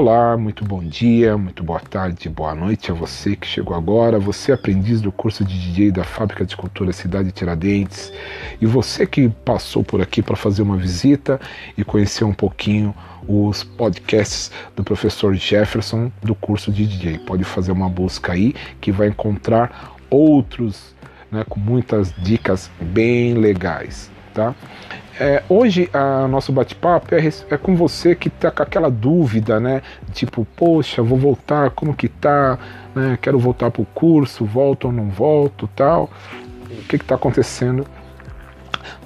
Olá, muito bom dia, muito boa tarde, boa noite a você que chegou agora, você aprendiz do curso de DJ da Fábrica de Cultura Cidade Tiradentes e você que passou por aqui para fazer uma visita e conhecer um pouquinho os podcasts do professor Jefferson do curso de DJ. Pode fazer uma busca aí que vai encontrar outros né, com muitas dicas bem legais, tá? É, hoje a nosso bate-papo é, é, com você que está com aquela dúvida, né? Tipo, poxa, vou voltar, como que tá? Né? Quero voltar para o curso, volto ou não volto, tal. O que está acontecendo?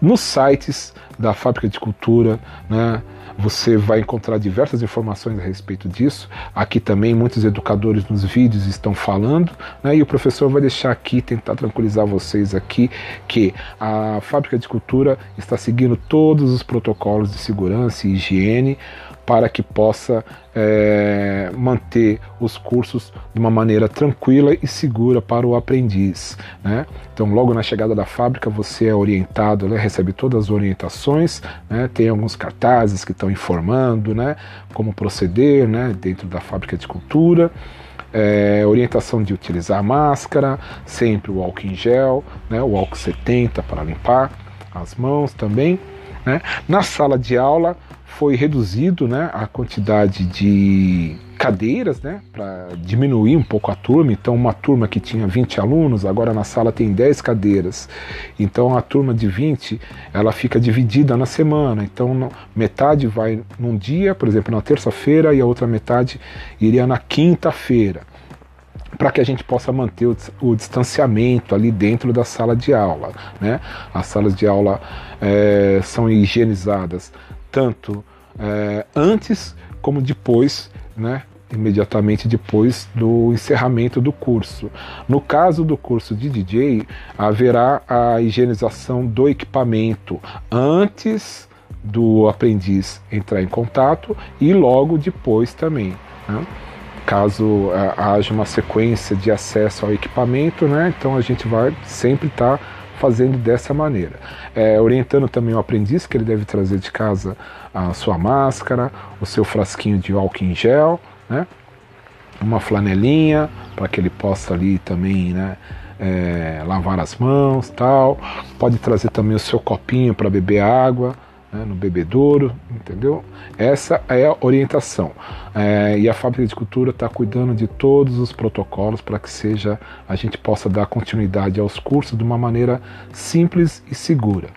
Nos sites da Fábrica de Cultura, né? Você vai encontrar diversas informações a respeito disso. Aqui também muitos educadores nos vídeos estão falando, né? E o professor vai deixar aqui tentar tranquilizar vocês aqui que a fábrica de cultura está seguindo todos os protocolos de segurança e higiene para que possa é, manter os cursos de uma maneira tranquila e segura para o aprendiz. Né? Então, logo na chegada da fábrica, você é orientado, né, recebe todas as orientações, né, tem alguns cartazes que estão informando né, como proceder né, dentro da fábrica de cultura. É, orientação de utilizar máscara, sempre o álcool em gel, né, o álcool 70 para limpar as mãos também. Na sala de aula, foi reduzido né, a quantidade de cadeiras, né, para diminuir um pouco a turma. Então, uma turma que tinha 20 alunos, agora na sala tem 10 cadeiras. Então, a turma de 20, ela fica dividida na semana. Então, metade vai num dia, por exemplo, na terça-feira, e a outra metade iria na quinta-feira para que a gente possa manter o, o, distanciamento ali dentro da sala de aula. Né? As salas de aula é, são higienizadas tanto é, antes como depois, né, imediatamente depois do encerramento do curso. No caso do curso de DJ, haverá a higienização do equipamento antes do aprendiz entrar em contato e logo depois também. Né? Caso é, haja uma sequência de acesso ao equipamento, né? então a gente vai sempre estar. Tá fazendo dessa maneira. É, orientando também o aprendiz que ele deve trazer de casa a sua máscara, o seu frasquinho de álcool em gel, né? uma flanelinha para que ele possa ali também né, é, lavar as mãos tal. Pode trazer também o seu copinho para beber água né, no bebedouro, entendeu? Essa é a orientação. É, e a Fábrica de Cultura está cuidando de todos os protocolos para que seja a gente possa dar continuidade aos cursos de uma maneira simples e segura.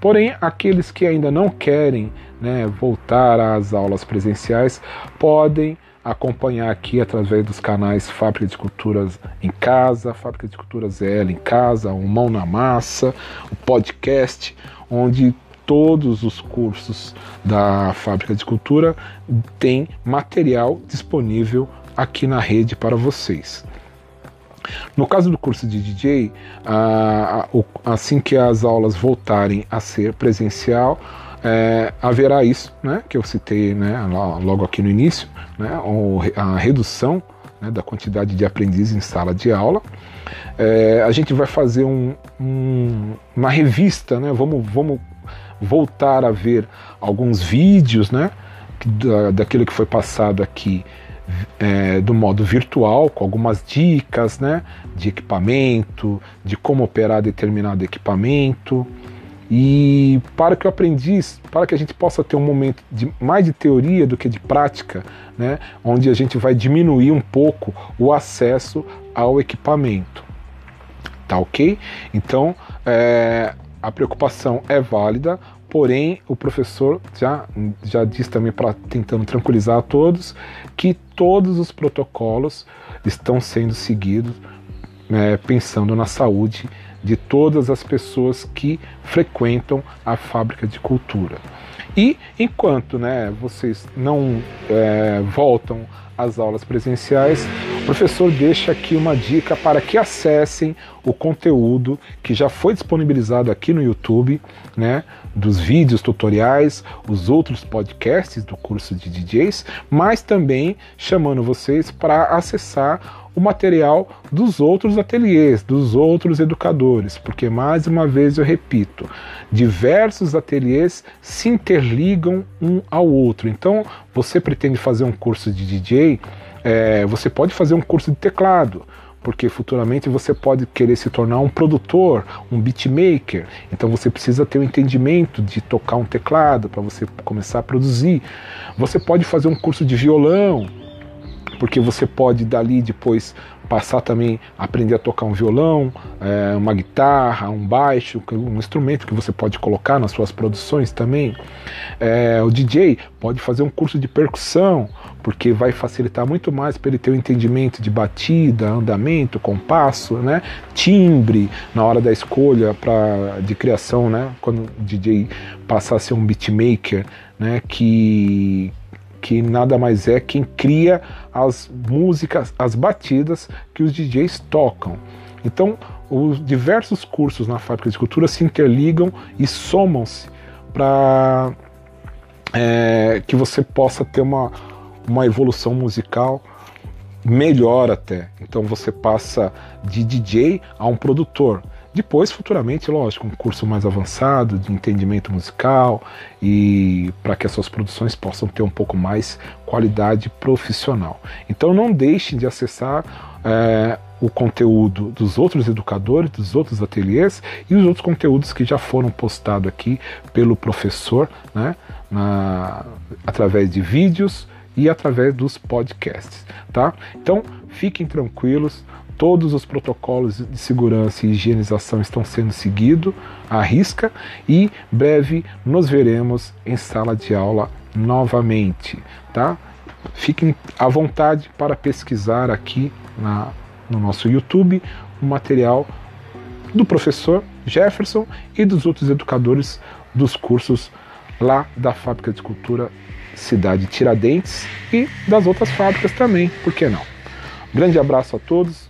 Porém, aqueles que ainda não querem né, voltar às aulas presenciais podem acompanhar aqui através dos canais Fábrica de Culturas em Casa, Fábrica de Culturas EL em Casa, o Mão na Massa, o podcast, onde todos os cursos da Fábrica de Cultura têm material disponível aqui na rede para vocês. No caso do curso de DJ, assim que as aulas voltarem a ser presencial, é, haverá isso, né, que eu citei né, logo aqui no início, né, a redução né, da quantidade de aprendizes em sala de aula. É, a gente vai fazer um, um, uma revista, né, vamos, vamos voltar a ver alguns vídeos, né, da, daquilo que foi passado aqui é, do modo virtual, com algumas dicas, né, de equipamento, de como operar determinado equipamento. E para que o aprendiz, para que a gente possa ter um momento de mais de teoria do que de prática, né, onde a gente vai diminuir um pouco o acesso ao equipamento. Tá ok? Então, é, a preocupação é válida, porém o professor já, já diz também para tentando tranquilizar a todos que todos os protocolos estão sendo seguidos né, pensando na saúde de todas as pessoas que frequentam a fábrica de cultura. E enquanto né, vocês não é, voltam às aulas presenciais, o professor deixa aqui uma dica para que acessem o conteúdo que já foi disponibilizado aqui no YouTube, né, dos vídeos tutoriais, os outros podcasts do curso de DJs, mas também chamando vocês para acessar o material dos outros ateliês, dos outros educadores, porque mais uma vez eu repito, diversos ateliês se interligam um ao outro. Então, você pretende fazer um curso de DJ, é, você pode fazer um curso de teclado, porque futuramente você pode querer se tornar um produtor, um beatmaker. Então você precisa ter o um entendimento de tocar um teclado para você começar a produzir. Você pode fazer um curso de violão, porque você pode dali depois passar também aprender a tocar um violão, é, uma guitarra, um baixo, um instrumento que você pode colocar nas suas produções também. É, o DJ pode fazer um curso de percussão, porque vai facilitar muito mais para ele ter o um entendimento de batida, andamento, compasso, né, timbre na hora da escolha pra, de criação, né, quando o DJ passar a ser um beatmaker, né, que que nada mais é quem cria as músicas, as batidas que os DJs tocam. Então, os diversos cursos na Fábrica de Cultura se interligam e somam-se para é, que você possa ter uma, uma evolução musical melhor até. Então você passa de DJ a um produtor. Depois, futuramente, lógico, um curso mais avançado de entendimento musical e para que as suas produções possam ter um pouco mais qualidade profissional. Então, não deixem de acessar é, o conteúdo dos outros educadores, dos outros ateliês e os outros conteúdos que já foram postados aqui pelo professor, né, na, através de vídeos e através dos podcasts, tá? Então, fiquem tranquilos todos os protocolos de segurança e higienização estão sendo seguidos à risca e breve nos veremos em sala de aula novamente, tá? Fiquem à vontade para pesquisar aqui na, no nosso YouTube o material do professor Jefferson e dos outros educadores dos cursos lá da Fábrica de Cultura Cidade Tiradentes e das outras fábricas também, por que não? Grande abraço a todos